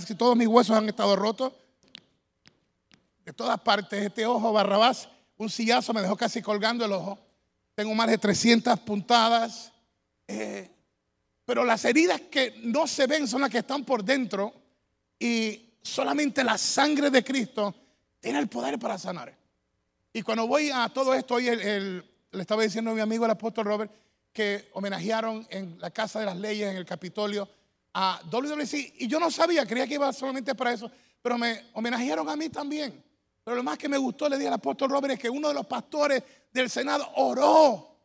casi todos mis huesos han estado rotos. De todas partes, este ojo Barrabás, un sillazo me dejó casi colgando el ojo. Tengo más de 300 puntadas. Eh, pero las heridas que no se ven son las que están por dentro. Y solamente la sangre de Cristo tiene el poder para sanar. Y cuando voy a todo esto, hoy le estaba diciendo a mi amigo el apóstol Robert que homenajearon en la Casa de las Leyes, en el Capitolio, a WWC. Y yo no sabía, creía que iba solamente para eso, pero me homenajearon a mí también. Pero lo más que me gustó, le dije al apóstol Robert, es que uno de los pastores del Senado oró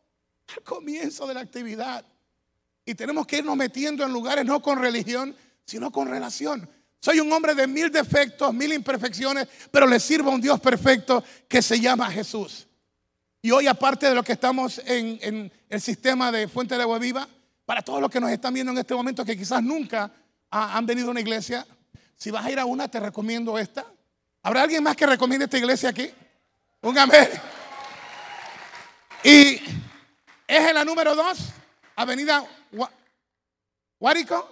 al comienzo de la actividad. Y tenemos que irnos metiendo en lugares no con religión, sino con relación. Soy un hombre de mil defectos, mil imperfecciones, pero le sirvo a un Dios perfecto que se llama Jesús. Y hoy, aparte de lo que estamos en, el sistema de Fuente de Agua Viva, para todos los que nos están viendo en este momento que quizás nunca han venido a una iglesia, si vas a ir a una, te recomiendo esta. ¿Habrá alguien más que recomiende esta iglesia aquí? Un amén. Y es en la número 2, Avenida Guárico.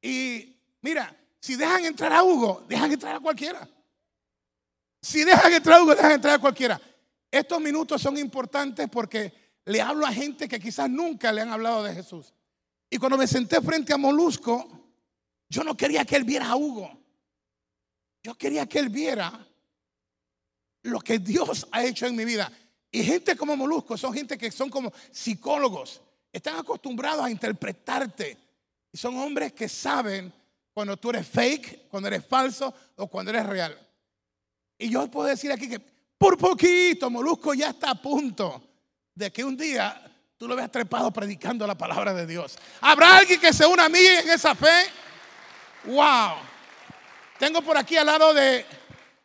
Y mira, si dejan entrar a Hugo, dejan entrar a cualquiera. Si dejan entrar a Hugo, dejan entrar a cualquiera. Estos minutos son importantes porque le hablo a gente que quizás nunca le han hablado de Jesús. Y cuando me senté frente a Molusco, yo no quería que él viera a Hugo. Yo quería que él viera lo que Dios ha hecho en mi vida. Y gente como Molusco son gente que son como psicólogos. Están acostumbrados a interpretarte. Y son hombres que saben cuando tú eres fake, cuando eres falso o cuando eres real. Y yo puedo decir aquí que por poquito Molusco ya está a punto de que un día tú lo veas trepado predicando la palabra de Dios. ¿Habrá alguien que se una a mí en esa fe? ¡Wow! Tengo por aquí al lado de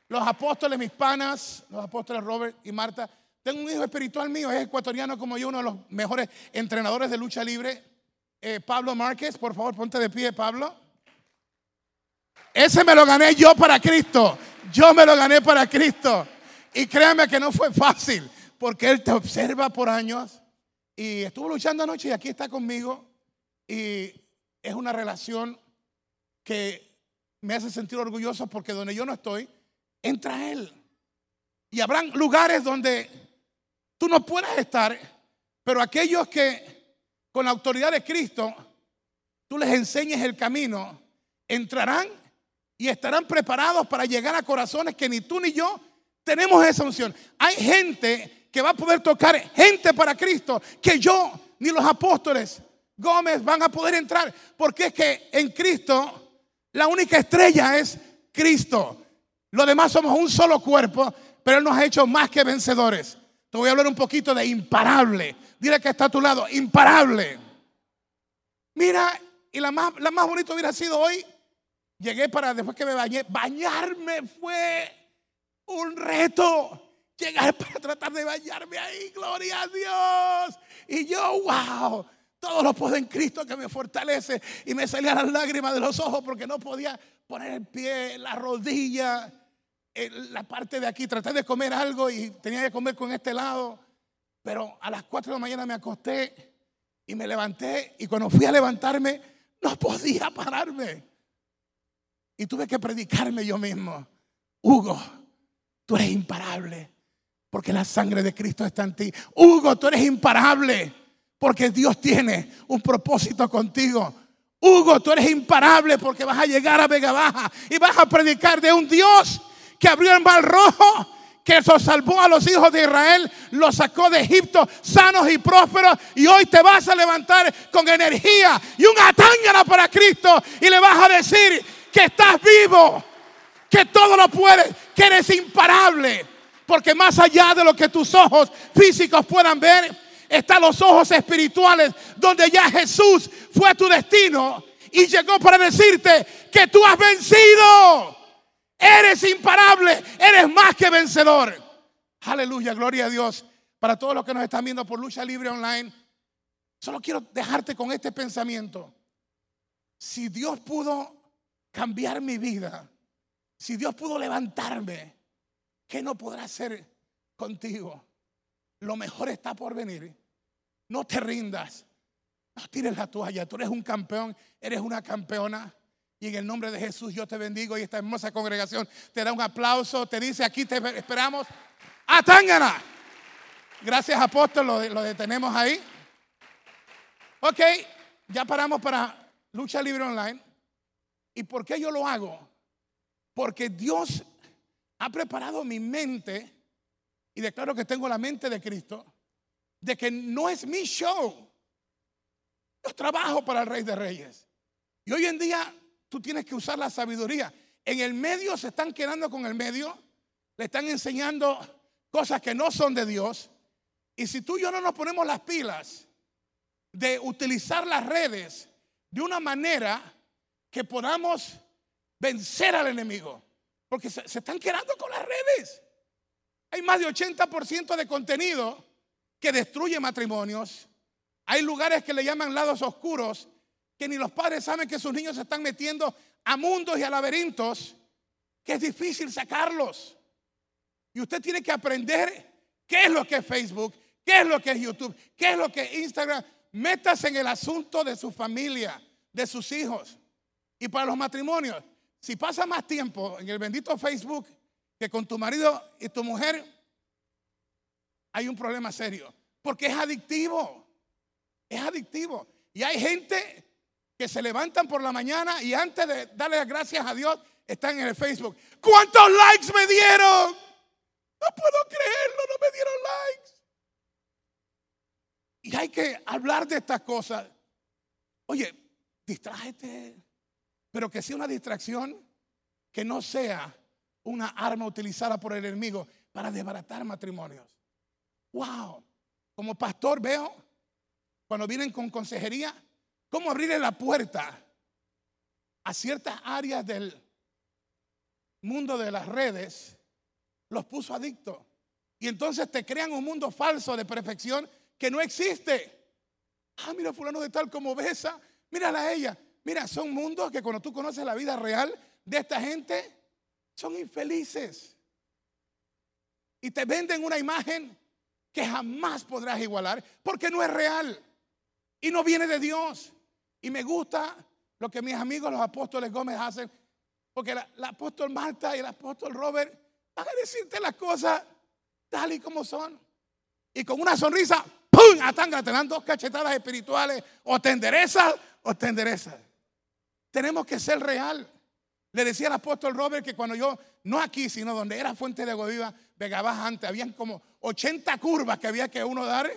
los apóstoles, mis panas, los apóstoles Robert y Marta. Tengo un hijo espiritual mío, es ecuatoriano como yo, uno de los mejores entrenadores de lucha libre. Eh, Pablo Márquez, por favor, ponte de pie, Pablo. Ese me lo gané yo para Cristo. Yo me lo gané para Cristo. Y créanme que no fue fácil, porque Él te observa por años. Y estuvo luchando anoche y aquí está conmigo. Y es una relación que me hace sentir orgulloso porque donde yo no estoy, entra Él. Y habrán lugares donde tú no puedas estar, pero aquellos que con la autoridad de Cristo, tú les enseñes el camino, entrarán y estarán preparados para llegar a corazones que ni tú ni yo tenemos esa unción. Hay gente que va a poder tocar gente para Cristo que yo ni los apóstoles Gómez van a poder entrar, porque es que en Cristo la única estrella es Cristo. Los demás somos un solo cuerpo, pero Él nos ha hecho más que vencedores. Te voy a hablar un poquito de imparable. Dile que está a tu lado, imparable. Mira, y la más, la más bonita hubiera sido hoy. Llegué para, después que me bañé, bañarme fue un reto. Llegar para tratar de bañarme ahí, gloria a Dios. Y yo, wow, todo lo puedo en Cristo que me fortalece. Y me salían las lágrimas de los ojos porque no podía poner el pie, la rodilla, la parte de aquí. Traté de comer algo y tenía que comer con este lado. Pero a las 4 de la mañana me acosté y me levanté. Y cuando fui a levantarme, no podía pararme. Y tuve que predicarme yo mismo. Hugo, tú eres imparable porque la sangre de Cristo está en ti. Hugo, tú eres imparable porque Dios tiene un propósito contigo. Hugo, tú eres imparable porque vas a llegar a Vega Baja y vas a predicar de un Dios que abrió el mar rojo, que eso salvó a los hijos de Israel, los sacó de Egipto sanos y prósperos y hoy te vas a levantar con energía y un atángana para Cristo y le vas a decir que estás vivo, que todo lo puedes, que eres imparable, porque más allá de lo que tus ojos físicos puedan ver, están los ojos espirituales donde ya Jesús fue tu destino y llegó para decirte que tú has vencido. Eres imparable, eres más que vencedor. Aleluya, gloria a Dios. Para todos los que nos están viendo por Lucha Libre Online, solo quiero dejarte con este pensamiento. Si Dios pudo cambiar mi vida, si Dios pudo levantarme, ¿qué no podrá hacer contigo? Lo mejor está por venir. No te rindas. No tires la toalla. Tú eres un campeón, eres una campeona. Y en el nombre de Jesús yo te bendigo y esta hermosa congregación te da un aplauso, te dice aquí te esperamos. ¡A! Gracias apóstol, lo, lo detenemos ahí. Ok, ya paramos para Lucha Libre Online. ¿Y por qué yo lo hago? Porque Dios ha preparado mi mente, y declaro que tengo la mente de Cristo, de que no es mi show. Yo trabajo para el Rey de Reyes. Y hoy en día tú tienes que usar la sabiduría. En el medio se están quedando con el medio, le están enseñando cosas que no son de Dios. Y si tú y yo no nos ponemos las pilas de utilizar las redes de una manera que podamos vencer al enemigo, porque se, están quedando con las redes. Hay más de 80% de contenido que destruye matrimonios. Hay lugares que le llaman lados oscuros que ni los padres saben que sus niños se están metiendo a mundos y a laberintos que es difícil sacarlos. Y usted tiene que aprender qué es lo que es Facebook, qué es lo que es YouTube, qué es lo que es Instagram. Métase en el asunto de su familia, de sus hijos. Y para los matrimonios, si pasa más tiempo en el bendito Facebook que con tu marido y tu mujer, hay un problema serio. Porque es adictivo. Es adictivo. Y hay gente que se levantan por la mañana y antes de darle las gracias a Dios están en el Facebook. ¿Cuántos likes me dieron? No puedo creerlo, no me dieron likes. Y hay que hablar de estas cosas. Oye, distráete, pero que sea una distracción que no sea una arma utilizada por el enemigo para desbaratar matrimonios. Wow. Como pastor veo, cuando vienen con consejería, cómo abrirle la puerta a ciertas áreas del mundo de las redes, los puso adictos. Y entonces te crean un mundo falso de perfección que no existe. Ah, mira, fulano de tal como besa, mírala a ella. Mira, son mundos que cuando tú conoces la vida real de esta gente, son infelices. Y te venden una imagen que jamás podrás igualar porque no es real y no viene de Dios. Y me gusta lo que mis amigos los apóstoles Gómez hacen, porque la, apóstol Marta y el apóstol Robert van a decirte las cosas tal y como son. Y con una sonrisa, ¡pum! Atanga, te dan dos cachetadas espirituales, o te enderezas o te enderezas. Tenemos que ser real. Le decía al apóstol Robert que cuando yo, no aquí, sino donde era Fuente de Agua Viva, Vega Baja antes, habían como 80 curvas que había que uno dar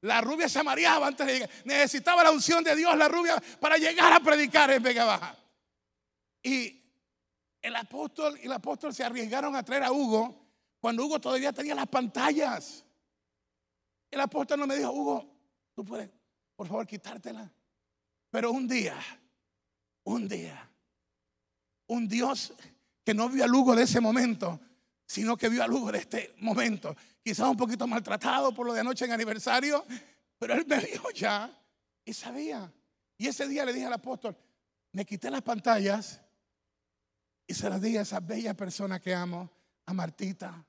la rubia se mareaba antes de llegar. Necesitaba la unción de Dios, la rubia, para llegar a predicar en Vega Baja. Y el apóstol y el apóstol se arriesgaron a traer a Hugo cuando Hugo todavía tenía las pantallas. El apóstol no me dijo, Hugo, tú puedes, por favor, quitártela. Pero un día, un día, un Dios que no vio a Hugo de ese momento, sino que vio a Hugo de este momento quizás un poquito maltratado por lo de anoche en aniversario, pero él me dijo ya y sabía. Y ese día le dije al apóstol, me quité las pantallas y se las di a esa bella persona que amo, a Martita.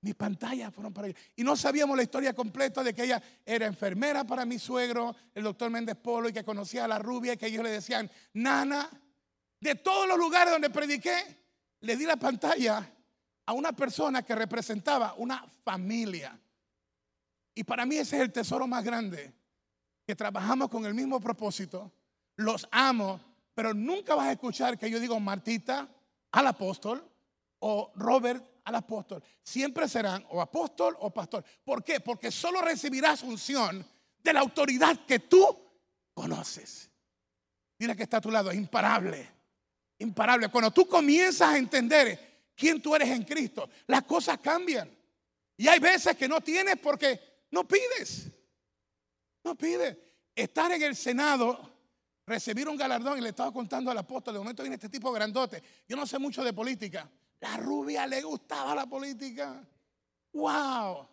Mis pantallas fueron para ella. Y no sabíamos la historia completa de que ella era enfermera para mi suegro, el doctor Méndez Polo, y que conocía a la rubia y que ellos le decían, Nana, de todos los lugares donde prediqué, le di la pantalla a una persona que representaba una familia. Y para mí ese es el tesoro más grande, que trabajamos con el mismo propósito, los amo, pero nunca vas a escuchar que yo digo Martita al apóstol o Robert al apóstol. Siempre serán o apóstol o pastor. ¿Por qué? Porque solo recibirás unción de la autoridad que tú conoces. Mira que está a tu lado, imparable, imparable. Cuando tú comienzas a entender quién tú eres en Cristo, las cosas cambian. Y hay veces que no tienes porque no pides. No pides. Estar en el Senado, recibir un galardón, y le estaba contando al apóstol, de momento viene este tipo grandote. Yo no sé mucho de política. La rubia le gustaba la política. ¡Wow!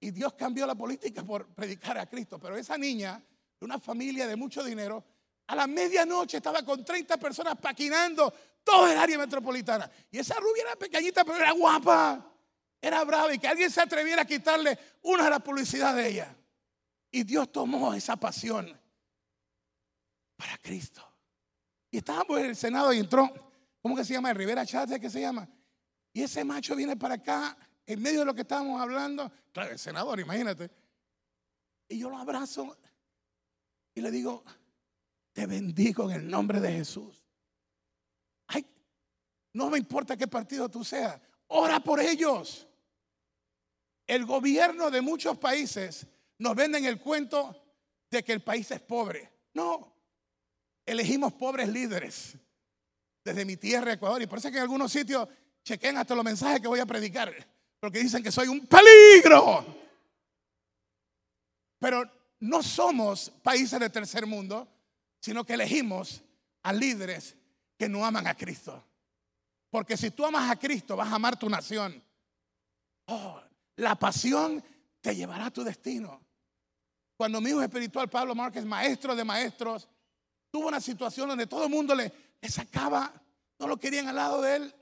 Y Dios cambió la política por predicar a Cristo. Pero esa niña, de una familia de mucho dinero, a la medianoche estaba con 30 personas paquinando todo el área metropolitana. Y esa rubia era pequeñita, pero era guapa. Era brava y que alguien se atreviera a quitarle una de las publicidades de ella. Y Dios tomó esa pasión para Cristo. Y estábamos en el Senado y entró, ¿cómo que se llama? Rivera Chávez, ¿qué se llama? Y ese macho viene para acá, en medio de lo que estábamos hablando. Claro, el senador, imagínate. Y yo lo abrazo y le digo, te bendigo en el nombre de Jesús. Ay, no me importa qué partido tú seas, ora por ellos. El gobierno de muchos países nos venden el cuento de que el país es pobre. No, elegimos pobres líderes desde mi tierra, Ecuador. Y por eso es que en algunos sitios chequen hasta los mensajes que voy a predicar, porque dicen que soy un peligro. Pero no somos países de tercer mundo, sino que elegimos a líderes que no aman a Cristo. Porque si tú amas a Cristo, vas a amar tu nación. Oh, la pasión te llevará a tu destino. Cuando mi hijo espiritual Pablo Márquez, maestro de maestros, tuvo una situación donde todo el mundo le, le sacaba, no lo querían al lado de él.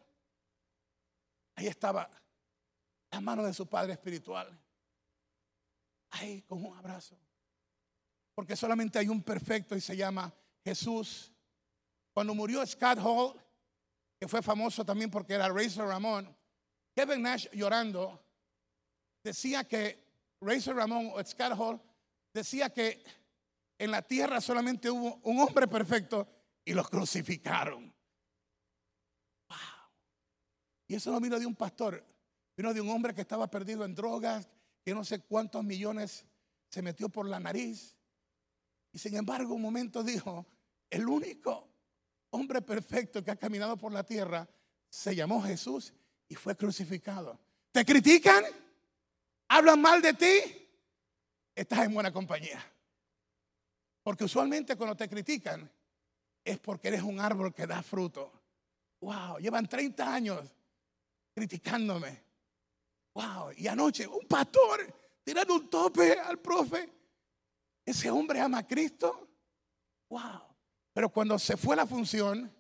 Ahí estaba la mano de su padre espiritual. Ahí con un abrazo. Porque solamente hay un perfecto y se llama Jesús. Cuando murió Scott Hall, que fue famoso también porque era Razor Ramón, Kevin Nash llorando decía que Razor Ramón o Scott Hall decía que en la tierra solamente hubo un hombre perfecto y los crucificaron. Wow. Y eso no vino de un pastor, vino de un hombre que estaba perdido en drogas, que no sé cuántos millones se metió por la nariz. Y sin embargo, un momento dijo, el único hombre perfecto que ha caminado por la tierra se llamó Jesús y fue crucificado. ¿Te critican? ¿Hablan mal de ti? Estás en buena compañía. Porque usualmente cuando te critican es porque eres un árbol que da fruto. Wow, llevan 30 años criticándome. Wow, y anoche un pastor tirando un tope al profe. Ese hombre ama a Cristo. Wow. Pero cuando se fue la función,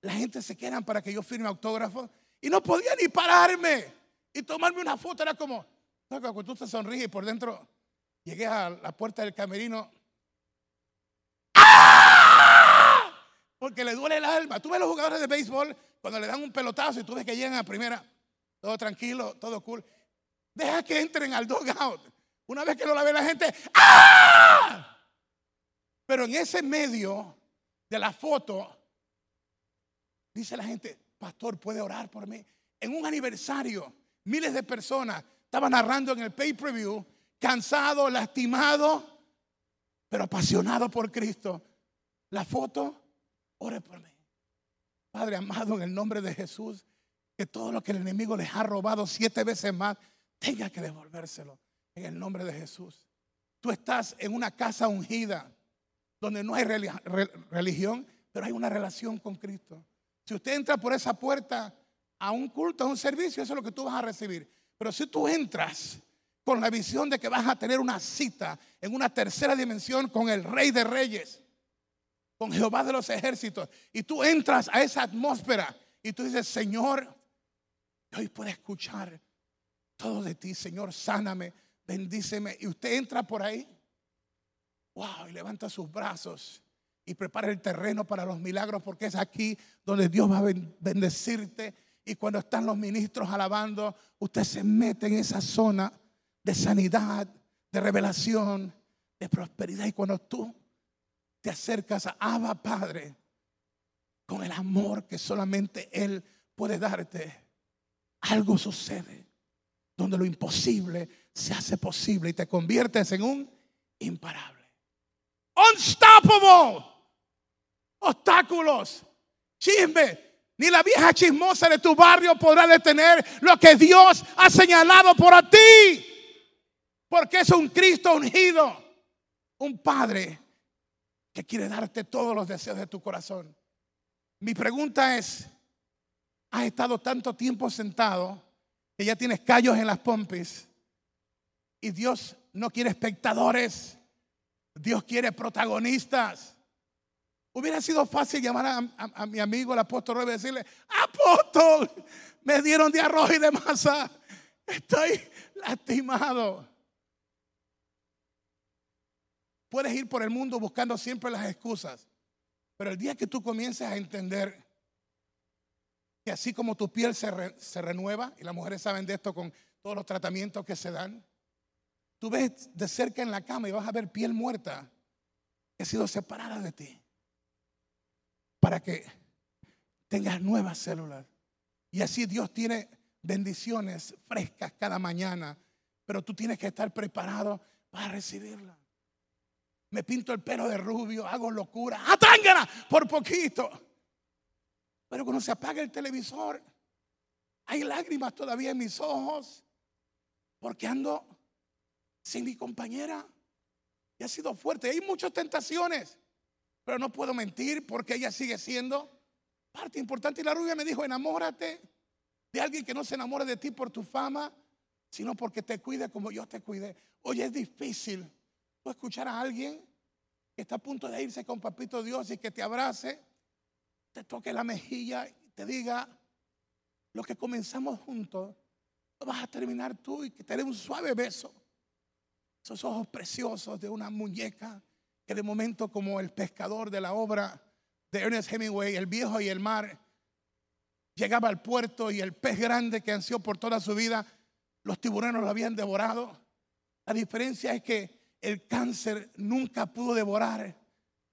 la gente se quedan para que yo firme autógrafo y no podía ni pararme y tomarme una foto. Era como, cuando tú te sonríes por dentro llegué a la puerta del camerino porque le duele el alma. Tú ves los jugadores de béisbol cuando le dan un pelotazo y tú ves que llegan a primera, todo tranquilo, todo cool. Deja que entren al dugout. Una vez que no la ve la gente, ¡ah! Pero en ese medio de la foto, dice la gente, pastor, puede orar por mí. En un aniversario, miles de personas estaban narrando en el pay-per-view, cansado, lastimado, pero apasionado por Cristo. La foto Ore por mí. Padre amado, en el nombre de Jesús, que todo lo que el enemigo les ha robado siete veces más, tenga que devolvérselo. En el nombre de Jesús. Tú estás en una casa ungida, donde no hay religión, pero hay una relación con Cristo. Si usted entra por esa puerta a un culto, a un servicio, eso es lo que tú vas a recibir. Pero si tú entras con la visión de que vas a tener una cita en una tercera dimensión con el Rey de Reyes, con Jehová de los ejércitos. Y tú entras a esa atmósfera y tú dices, Señor, hoy puedo escuchar todo de ti, Señor, sáname, bendíceme. Y usted entra por ahí, wow, y levanta sus brazos y prepara el terreno para los milagros, porque es aquí donde Dios va a bendecirte. Y cuando están los ministros alabando, usted se mete en esa zona de sanidad, de revelación, de prosperidad. Y cuando tú te acercas a Abba Padre con el amor que solamente Él puede darte, algo sucede donde lo imposible se hace posible y te conviertes en un imparable. Unstoppable. Obstáculos, chisme, ni la vieja chismosa de tu barrio podrá detener lo que Dios ha señalado por ti. Porque es un Cristo ungido, un Padre que quiere darte todos los deseos de tu corazón. Mi pregunta es, has estado tanto tiempo sentado que ya tienes callos en las pompis y Dios no quiere espectadores, Dios quiere protagonistas. Hubiera sido fácil llamar a, mi amigo el apóstol Roy y decirle, apóstol, me dieron de arroz y de masa, estoy lastimado. Puedes ir por el mundo buscando siempre las excusas. Pero el día que tú comiences a entender que así como tu piel se, se renueva, y las mujeres saben de esto con todos los tratamientos que se dan, tú ves de cerca en la cama y vas a ver piel muerta que ha sido separada de ti para que tengas nuevas células. Y así Dios tiene bendiciones frescas cada mañana, pero tú tienes que estar preparado para recibirla. Me pinto el pelo de rubio, hago locura, atángana por poquito. Pero cuando se apaga el televisor, hay lágrimas todavía en mis ojos, porque ando sin mi compañera. Y ha sido fuerte. Hay muchas tentaciones, pero no puedo mentir porque ella sigue siendo parte importante. Y la rubia me dijo, enamórate de alguien que no se enamore de ti por tu fama, sino porque te cuide como yo te cuidé. Oye, es difícil escuchar a alguien que está a punto de irse con papito Dios y que te abrace, te toque la mejilla y te diga, lo que comenzamos juntos, lo vas a terminar tú y que te dé un suave beso. Esos ojos preciosos de una muñeca que de momento como el pescador de la obra de Ernest Hemingway, El viejo y el mar, llegaba al puerto y el pez grande que ansió por toda su vida, los tiburones lo habían devorado. La diferencia es que el cáncer nunca pudo devorar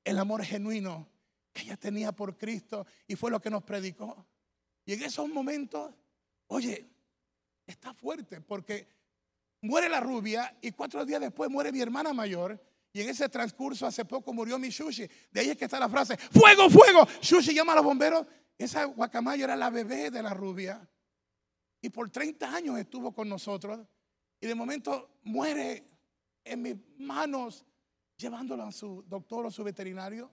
el amor genuino que ella tenía por Cristo y fue lo que nos predicó. Y en esos momentos, oye, está fuerte porque muere la rubia y cuatro días después muere mi hermana mayor. Y en ese transcurso hace poco murió mi Shushi. De ahí es que está la frase, fuego, fuego. Shushi llama a los bomberos esa guacamayo era la bebé de la rubia. Y por 30 años estuvo con nosotros. Y de momento muere en mis manos llevándola a su doctor o su veterinario.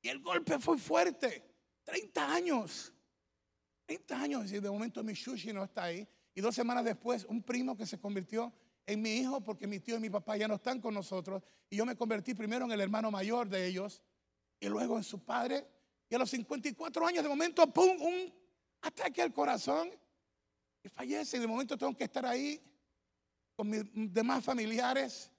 Y el golpe fue fuerte. 30 años. 30 años. Y de momento mi sushi no está ahí. Y dos semanas después, un primo que se convirtió en mi hijo porque mi tío y mi papá ya no están con nosotros. Y yo me convertí primero en el hermano mayor de ellos y luego en su padre y a los 54 años, de momento, ¡pum! Un ataque al corazón. Y fallece. Y de momento tengo que estar ahí con mis demás familiares,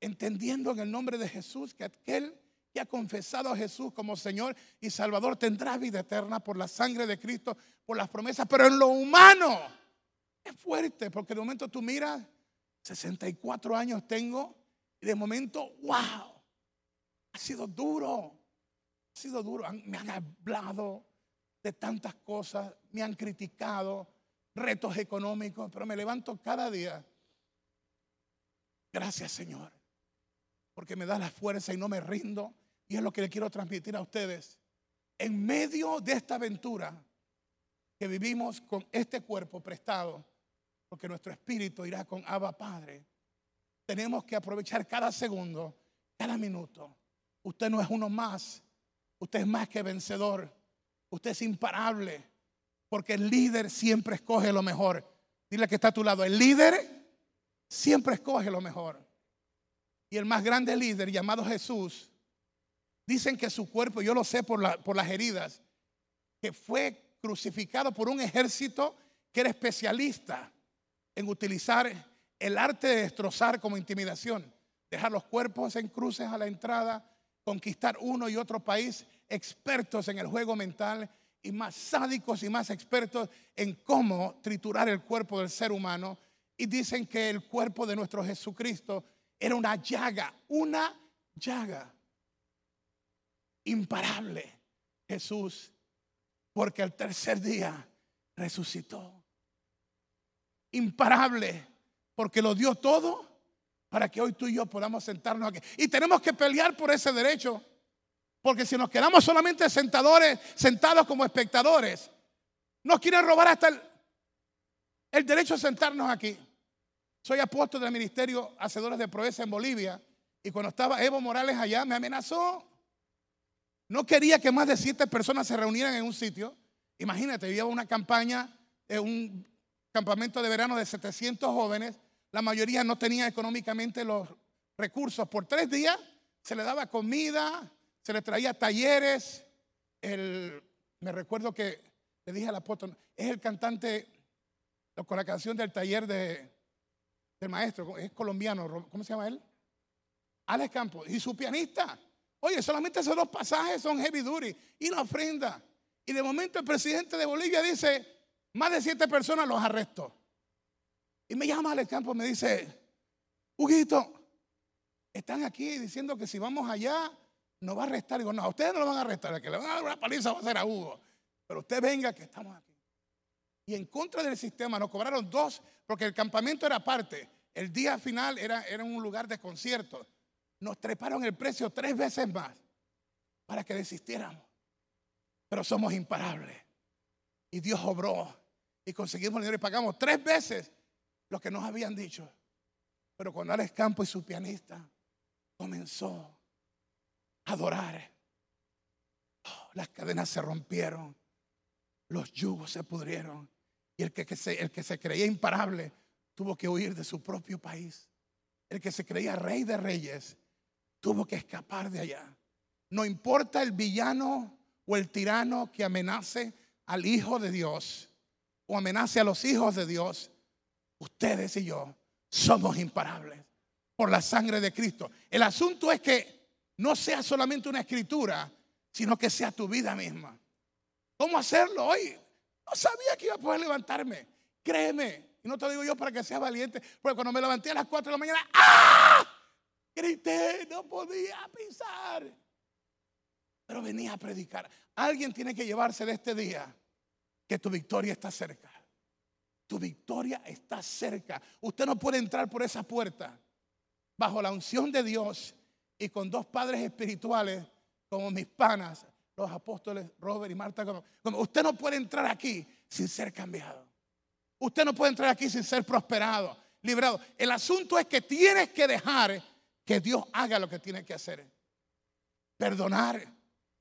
entendiendo en el nombre de Jesús que aquel que ha confesado a Jesús como Señor y Salvador tendrá vida eterna por la sangre de Cristo, por las promesas. Pero en lo humano es fuerte, porque de momento tú miras, 64 años tengo, y de momento, wow, ha sido duro ha sido duro. Me han hablado de tantas cosas, me han criticado, retos económicos, pero me levanto cada día. Gracias Señor, porque me da la fuerza y no me rindo. Y es lo que le quiero transmitir a ustedes. En medio de esta aventura que vivimos con este cuerpo prestado, porque nuestro espíritu irá con Abba Padre, tenemos que aprovechar cada segundo, cada minuto. Usted no es uno más Usted es más que vencedor. Usted es imparable. Porque el líder siempre escoge lo mejor. Dile que está a tu lado. El líder siempre escoge lo mejor. Y el más grande líder llamado Jesús, dicen que su cuerpo, yo lo sé por, las heridas, que fue crucificado por un ejército que era especialista en utilizar el arte de destrozar como intimidación, dejar los cuerpos en cruces a la entrada, conquistar uno y otro país, expertos en el juego mental y más sádicos y más expertos en cómo triturar el cuerpo del ser humano. Y dicen que el cuerpo de nuestro Jesucristo era una llaga, una llaga imparable. Jesús, porque el tercer día resucitó. Imparable, porque lo dio todo para que hoy tú y yo podamos sentarnos aquí. Y tenemos que pelear por ese derecho. Porque si nos quedamos solamente sentadores, sentados como espectadores, nos quieren robar hasta el, derecho a sentarnos aquí. Soy apóstol del Ministerio Hacedores de Proeza en Bolivia. Y cuando estaba Evo Morales allá, me amenazó. No quería que más de siete personas se reunieran en un sitio. Imagínate, había una campaña, un campamento de verano de 700 jóvenes la mayoría no tenía económicamente los recursos. Por tres días se le daba comida, se le traía talleres. me recuerdo que le dije al apóstol, es el cantante con la canción del taller de, del maestro, es colombiano, ¿cómo se llama él? Alex Campos. Y su pianista, Oye, solamente esos dos pasajes son heavy duty y la ofrenda. Y de momento el presidente de Bolivia dice, más de siete personas los arrestó. Y me llama al campo y me dice, Huguito, están aquí diciendo que si vamos allá nos va a arrestar. Digo, no, a ustedes no lo van a arrestar, que le van a dar una paliza va a ser a Hugo. Pero usted venga que estamos aquí. Y en contra del sistema nos cobraron dos, porque el campamento era aparte. El día final era, era un lugar de concierto. Nos treparon el precio tres veces más para que desistiéramos. Pero somos imparables. Y Dios obró. Y conseguimos el dinero y pagamos tres veces lo que nos habían dicho. Pero cuando Alex Campo y su pianista comenzó a adorar, oh, las cadenas se rompieron, los yugos se pudrieron. Y el que, se, el que se creía imparable tuvo que huir de su propio país. El que se creía rey de reyes tuvo que escapar de allá. No importa el villano o el tirano que amenace al Hijo de Dios o amenace a los hijos de Dios, ustedes y yo somos imparables por la sangre de Cristo. El asunto es que no sea solamente una escritura, sino que sea tu vida misma. ¿Cómo hacerlo hoy? No sabía que iba a poder levantarme. Créeme. Y no te digo yo para que seas valiente. Porque cuando me levanté a las 4 de la mañana, ¡ah! Grité, no podía pisar. Pero venía a predicar. Alguien tiene que llevarse de este día que tu victoria está cerca. Tu victoria está cerca. Usted no puede entrar por esa puerta bajo la unción de Dios y con dos padres espirituales como mis panas, los apóstoles Robert y Marta. Como, usted no puede entrar aquí sin ser cambiado. Usted no puede entrar aquí sin ser prosperado, librado. El asunto es que tienes que dejar que Dios haga lo que tiene que hacer. Perdonar.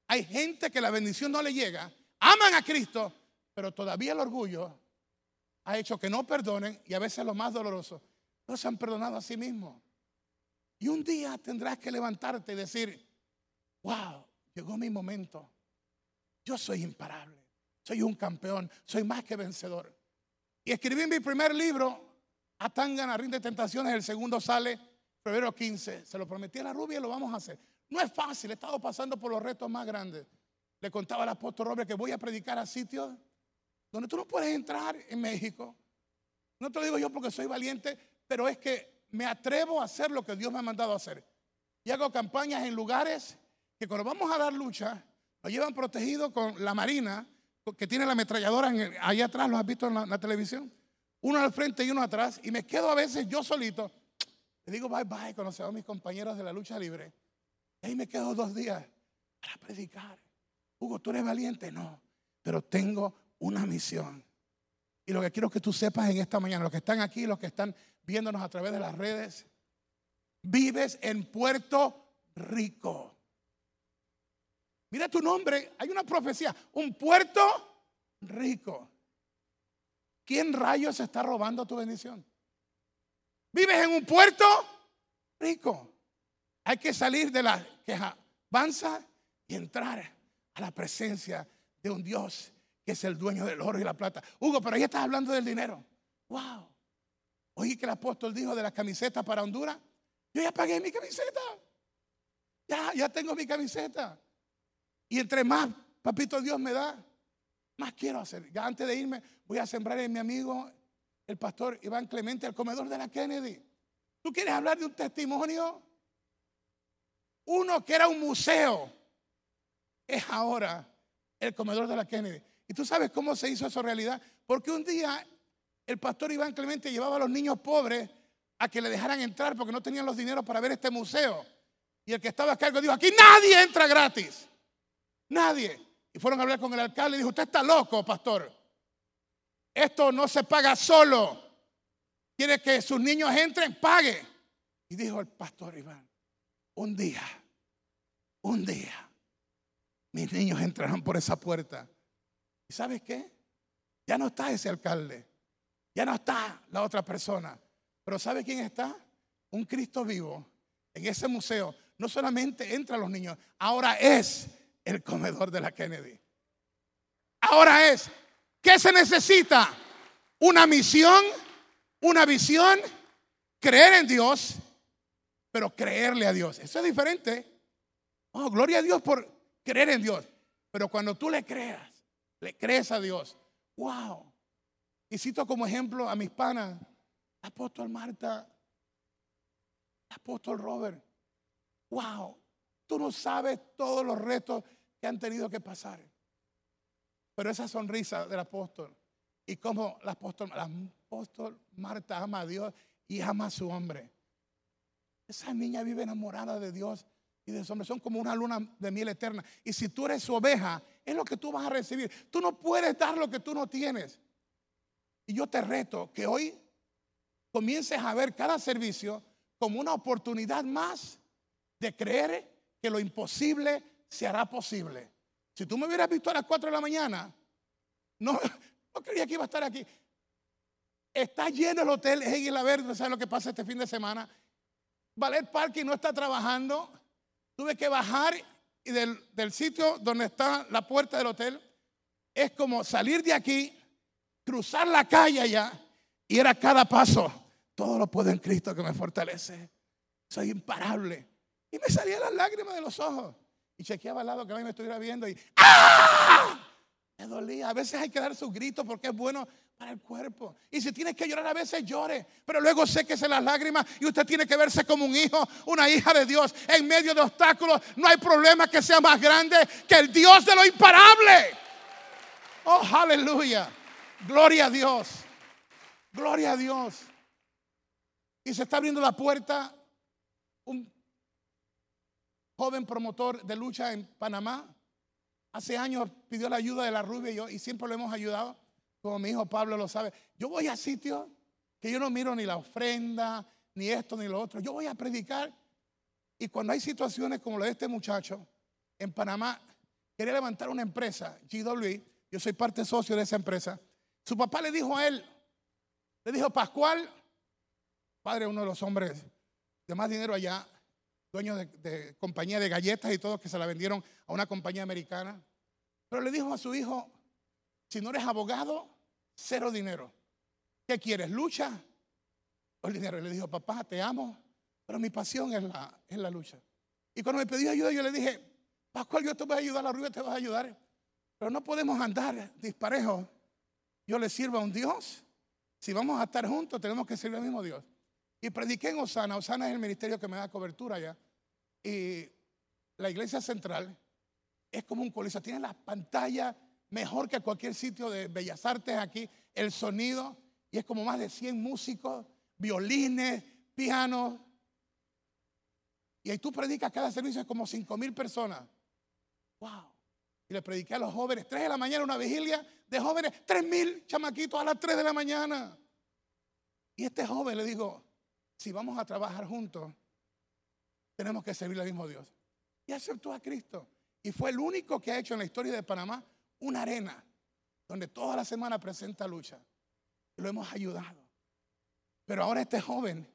Hay gente que la bendición no le llega, aman a Cristo, pero todavía el orgullo ha hecho que no perdonen y a veces lo más doloroso, no se han perdonado a sí mismos. Y un día tendrás que levantarte y decir, wow, llegó mi momento. Yo soy imparable, soy un campeón, soy más que vencedor. Y escribí mi primer libro, Atangana, Rinde Tentaciones, el segundo sale febrero 15. Se lo prometí a la rubia y lo vamos a hacer. No es fácil, he estado pasando por los retos más grandes. Le contaba al apóstol Robert que voy a predicar a sitios donde tú no puedes entrar en México. No te lo digo yo porque soy valiente, pero es que me atrevo a hacer lo que Dios me ha mandado a hacer. Y hago campañas en lugares que cuando vamos a dar lucha, nos llevan protegidos con la Marina, que tiene la ametralladora ahí atrás, ¿lo has visto en la, televisión? Uno al frente y uno atrás, y me quedo a veces yo solito. Le digo bye bye cuando se van mis compañeros de la lucha libre. Y ahí me quedo dos días para predicar. Hugo, ¿tú eres valiente? No, pero tengo una misión. Y lo que quiero que tú sepas en esta mañana, los que están aquí, los que están viéndonos a través de las redes, vives en Puerto Rico. Mira tu nombre, hay una profecía, un puerto rico. ¿Quién rayos está robando tu bendición? Vives en un puerto rico. Hay que salir de la queja, avanza y entrar a la presencia de un Dios que es el dueño del oro y la plata. Hugo, pero ahí estás hablando del dinero. Wow. Oí que el apóstol dijo de las camisetas para Honduras. Yo ya pagué mi camiseta. Ya, ya tengo mi camiseta. Y entre más, papito Dios me da, más quiero hacer. Ya antes de irme, voy a sembrar en mi amigo, el pastor Iván Clemente, el comedor de la Kennedy. ¿Tú quieres hablar de un testimonio? Uno que era un museo, es ahora el comedor de la Kennedy. ¿Y tú sabes cómo se hizo eso realidad? Porque un día el pastor Iván Clemente llevaba a los niños pobres a que le dejaran entrar porque no tenían los dineros para ver este museo. Y el que estaba a cargo dijo, aquí nadie entra gratis. Nadie. Y fueron a hablar con el alcalde y dijo, usted está loco, pastor. Esto no se paga solo. Quiere que sus niños entren, pague. Y dijo el pastor Iván, un día, un día, mis niños entrarán por esa puerta ¿Y sabes qué? Ya no está ese alcalde. Ya no está la otra persona. Pero ¿sabe quién está? Un Cristo vivo. En ese museo no solamente entran los niños, ahora es el comedor de la Kennedy. Ahora es. ¿Qué se necesita? Una misión, una visión, creer en Dios, pero creerle a Dios. Eso es diferente. Oh, gloria a Dios por creer en Dios. Pero cuando tú le creas, le crees a Dios, wow. Y cito como ejemplo a mis panas, apóstol Marta, apóstol Robert. Wow, tú no sabes todos los retos que han tenido que pasar. Pero esa sonrisa del apóstol y como el apóstol, la apóstol Marta ama a Dios y ama a su hombre. Esa niña vive enamorada de Dios y de su hombre. Son como una luna de miel eterna. Y si tú eres su oveja, es lo que tú vas a recibir. Tú no puedes dar lo que tú no tienes. Y yo te reto que hoy comiences a ver cada servicio como una oportunidad más de creer que lo imposible se hará posible. Si tú me hubieras visto a las 4 de la mañana, no, no creía que iba a estar aquí. Está lleno el hotel en Isla Verde, ¿sabes lo que pasa este fin de semana? Ballet Parking no está trabajando. Tuve que bajar y del, sitio donde está la puerta del hotel. Es como salir de aquí, cruzar la calle allá y era cada paso. Todo lo puedo en Cristo que me fortalece. Soy imparable. Y me salían las lágrimas de los ojos. Y chequeaba al lado que a mí me estuviera viendo y ¡ah! Me dolía. A veces hay que dar su grito porque es bueno para el cuerpo. Y si tiene que llorar, a veces llore. Pero luego séquese las lágrimas y usted tiene que verse como un hijo, una hija de Dios. En medio de obstáculos no hay problema que sea más grande que el Dios de lo imparable. Oh, aleluya. Gloria a Dios. Gloria a Dios. Y se está abriendo la puerta un joven promotor de lucha en Panamá. Hace años pidió la ayuda de la rubia y yo, y siempre lo hemos ayudado, como mi hijo Pablo lo sabe. Yo voy a sitios que yo no miro ni la ofrenda, ni esto, ni lo otro. Yo voy a predicar. Y cuando hay situaciones como la de este muchacho, en Panamá, quería levantar una empresa, GWI, yo soy parte socio de esa empresa. Su papá le dijo a él, le dijo, Pascual, padre, uno de los hombres de más dinero allá, dueño de, compañía de galletas y todo, que se la vendieron a una compañía americana. Pero le dijo a su hijo, si no eres abogado, cero dinero. ¿Qué quieres? ¿Lucha o dinero? Y le dijo, papá, te amo, pero mi pasión es la, es la lucha. Y cuando me pidió ayuda, yo le dije, Pascual, yo te voy a ayudar, la rubia te va a ayudar. Pero no podemos andar disparejos. Yo le sirvo a un Dios. Si vamos a estar juntos, tenemos que servir al mismo Dios. Y prediqué en Osana. Osana es el ministerio que me da cobertura ya. Y la iglesia central es como un coliseo. Tiene la pantalla mejor que cualquier sitio de bellas artes aquí. El sonido. Y es como más de 100 músicos, violines, pianos. Y ahí tú predicas cada servicio es como 5 mil personas. Wow. Y le prediqué a los jóvenes, 3 de la mañana, una vigilia de jóvenes, 3 mil chamaquitos a las 3 de la mañana. Y este joven le dijo, si vamos a trabajar juntos, tenemos que servir al mismo Dios. Y aceptó a Cristo. Y fue el único que ha hecho en la historia de Panamá una arena donde toda la semana presenta lucha. Y lo hemos ayudado. Pero ahora este joven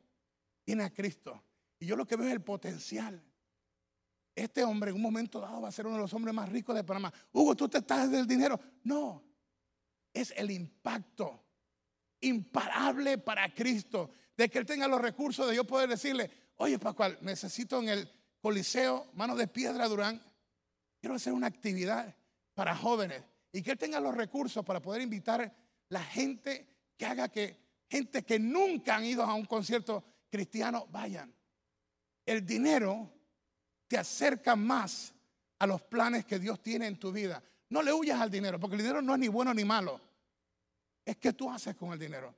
tiene a Cristo. Y yo lo que veo es el potencial. Este hombre en un momento dado va a ser uno de los hombres más ricos de Panamá. Hugo, tú te estás del dinero. No, es el impacto imparable para Cristo de que Él tenga los recursos de yo poder decirle, oye Pascual, necesito en el Coliseo, Mano de Piedra Durán, quiero hacer una actividad para jóvenes y que Él tenga los recursos para poder invitar la gente que haga que gente que nunca han ido a un concierto cristiano vayan. El dinero te acerca más a los planes que Dios tiene en tu vida. No le huyas al dinero, porque el dinero no es ni bueno ni malo. Es que tú haces con el dinero.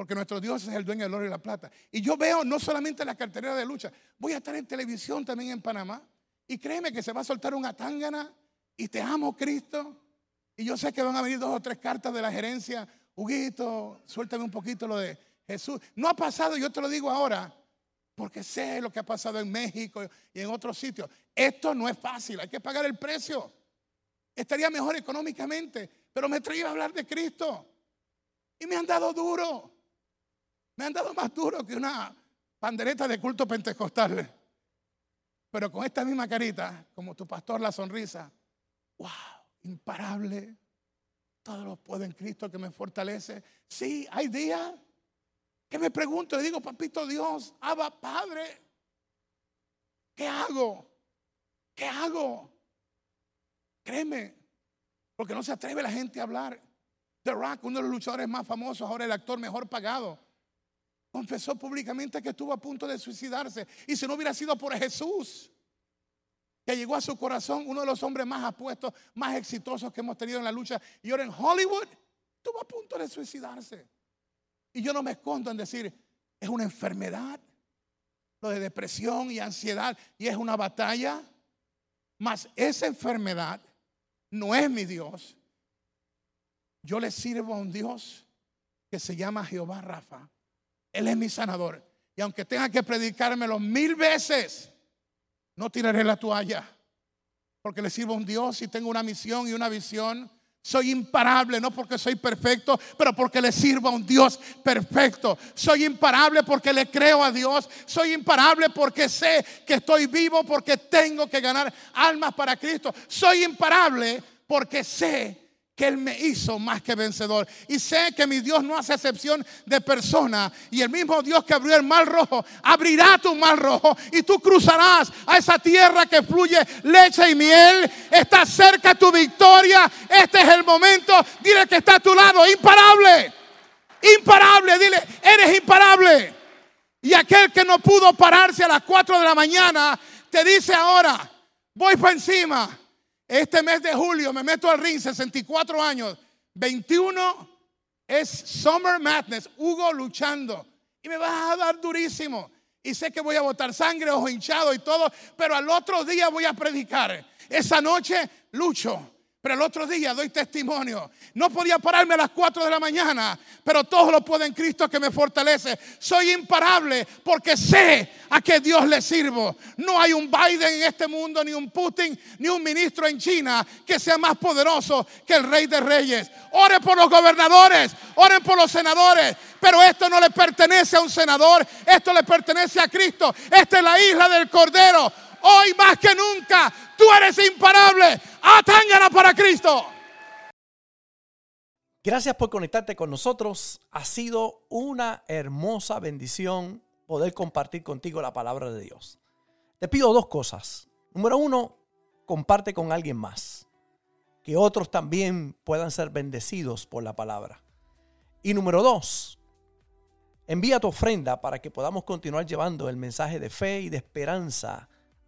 Porque nuestro Dios es el dueño del oro y la plata. Y yo veo no solamente la cartera de lucha, voy a estar en televisión también en Panamá. Y créeme que se va a soltar una tangana y te amo Cristo. Y yo sé que van a venir dos o tres cartas de la gerencia. Huguito, suéltame un poquito lo de Jesús. No ha pasado, yo te lo digo ahora, porque sé lo que ha pasado en México y en otros sitios. Esto no es fácil, hay que pagar el precio. Estaría mejor económicamente, pero me traía a hablar de Cristo. Y me han dado duro. Me han dado más duro que una pandereta de culto pentecostal. Pero con esta misma carita, como tu pastor, la sonrisa. ¡Wow! Imparable. Todo lo puedo en Cristo que me fortalece. Sí, hay días que me pregunto, le digo, papito Dios, Abba Padre, ¿qué hago? ¿Qué hago? Créeme, porque no se atreve la gente a hablar. The Rock, uno de los luchadores más famosos, ahora el actor mejor pagado, confesó públicamente que estuvo a punto de suicidarse. Y si no hubiera sido por Jesús, que llegó a su corazón, uno de los hombres más apuestos, más exitosos que hemos tenido en la lucha, y ahora en Hollywood, estuvo a punto de suicidarse. Y yo no me escondo en decir, es una enfermedad, lo de depresión y ansiedad, y es una batalla. Mas esa enfermedad no es mi Dios. Yo le sirvo a un Dios que se llama Jehová Rafa. Él es mi sanador. Y aunque tenga que predicármelo mil veces, no tiraré la toalla. Porque le sirvo a un Dios y tengo una misión y una visión soy imparable, no porque soy perfecto, pero porque le sirvo a un Dios perfecto. Soy imparable porque le creo a Dios. Soy imparable porque sé que estoy vivo, porque tengo que ganar almas para Cristo. Soy imparable porque sé que Él me hizo más que vencedor. Y sé que mi Dios no hace excepción de persona. Y el mismo Dios que abrió el mar rojo, abrirá tu mar rojo. Y tú cruzarás a esa tierra que fluye leche y miel. Está cerca tu victoria. Este es el momento. Dile que está a tu lado. Imparable. Imparable. Dile, eres imparable. Y aquel que no pudo pararse a las 4 de la mañana, te dice ahora, voy para encima este mes de julio me meto al ring, 64 años, 21 es Summer Madness, Hugo luchando. Y me vas a dar durísimo. Y sé que voy a botar sangre, ojo hinchado y todo, pero al otro día voy a predicar. Esa noche lucho. Pero el otro día doy testimonio. No podía pararme a las 4 de la mañana, pero todo lo puedo en Cristo que me fortalece. Soy imparable porque sé a qué Dios le sirvo. No hay un Biden en este mundo, ni un Putin, ni un ministro en China que sea más poderoso que el Rey de Reyes. Oren por los gobernadores, oren por los senadores. Pero esto no le pertenece a un senador, esto le pertenece a Cristo. Esta es la isla del Cordero. Hoy más que nunca, tú eres imparable. Atángana para Cristo. Gracias por conectarte con nosotros. Ha sido una hermosa bendición poder compartir contigo la palabra de Dios. Te pido dos cosas. Número uno, comparte con alguien más. Que otros también puedan ser bendecidos por la palabra. Y número dos, envía tu ofrenda para que podamos continuar llevando el mensaje de fe y de esperanza